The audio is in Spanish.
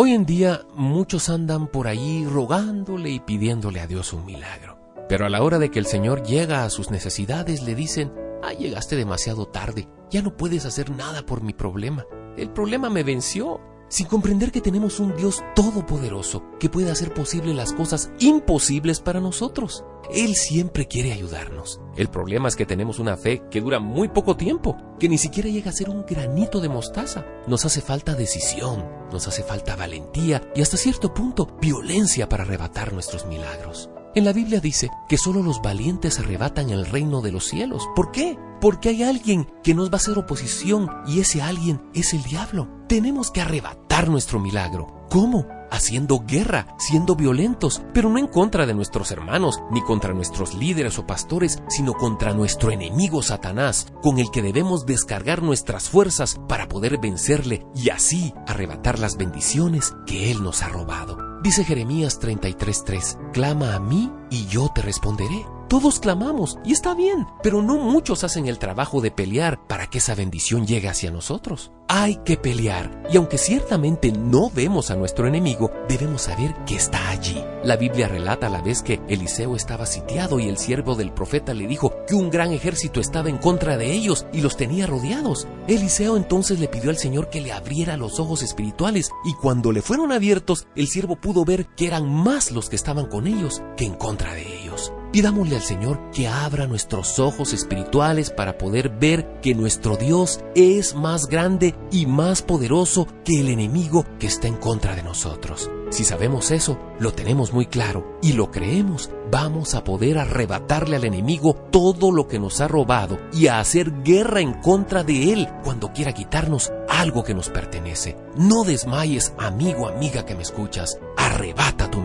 Hoy en día muchos andan por ahí rogándole y pidiéndole a Dios un milagro. Pero a la hora de que el Señor llega a sus necesidades le dicen, ah, llegaste demasiado tarde, ya no puedes hacer nada por mi problema. El problema me venció sin comprender que tenemos un Dios todopoderoso que puede hacer posible las cosas imposibles para nosotros. Él siempre quiere ayudarnos. El problema es que tenemos una fe que dura muy poco tiempo, que ni siquiera llega a ser un granito de mostaza. Nos hace falta decisión, nos hace falta valentía y hasta cierto punto violencia para arrebatar nuestros milagros. En la Biblia dice que solo los valientes arrebatan el reino de los cielos. ¿Por qué? Porque hay alguien que nos va a hacer oposición y ese alguien es el diablo. Tenemos que arrebatar nuestro milagro. ¿Cómo? Haciendo guerra, siendo violentos, pero no en contra de nuestros hermanos, ni contra nuestros líderes o pastores, sino contra nuestro enemigo Satanás, con el que debemos descargar nuestras fuerzas para poder vencerle y así arrebatar las bendiciones que Él nos ha robado. Dice Jeremías 33:3, Clama a mí y yo te responderé todos clamamos y está bien, pero no muchos hacen el trabajo de pelear para que esa bendición llegue hacia nosotros. Hay que pelear y aunque ciertamente no vemos a nuestro enemigo, debemos saber que está allí. La Biblia relata a la vez que Eliseo estaba sitiado y el siervo del profeta le dijo que un gran ejército estaba en contra de ellos y los tenía rodeados. Eliseo entonces le pidió al Señor que le abriera los ojos espirituales y cuando le fueron abiertos, el siervo pudo ver que eran más los que estaban con ellos que en contra de ellos. Pidámosle al Señor que abra nuestros ojos espirituales para poder ver que nuestro Dios es más grande y más poderoso que el enemigo que está en contra de nosotros. Si sabemos eso, lo tenemos muy claro y lo creemos, vamos a poder arrebatarle al enemigo todo lo que nos ha robado y a hacer guerra en contra de él cuando quiera quitarnos algo que nos pertenece. No desmayes, amigo, amiga que me escuchas. Arrebata tu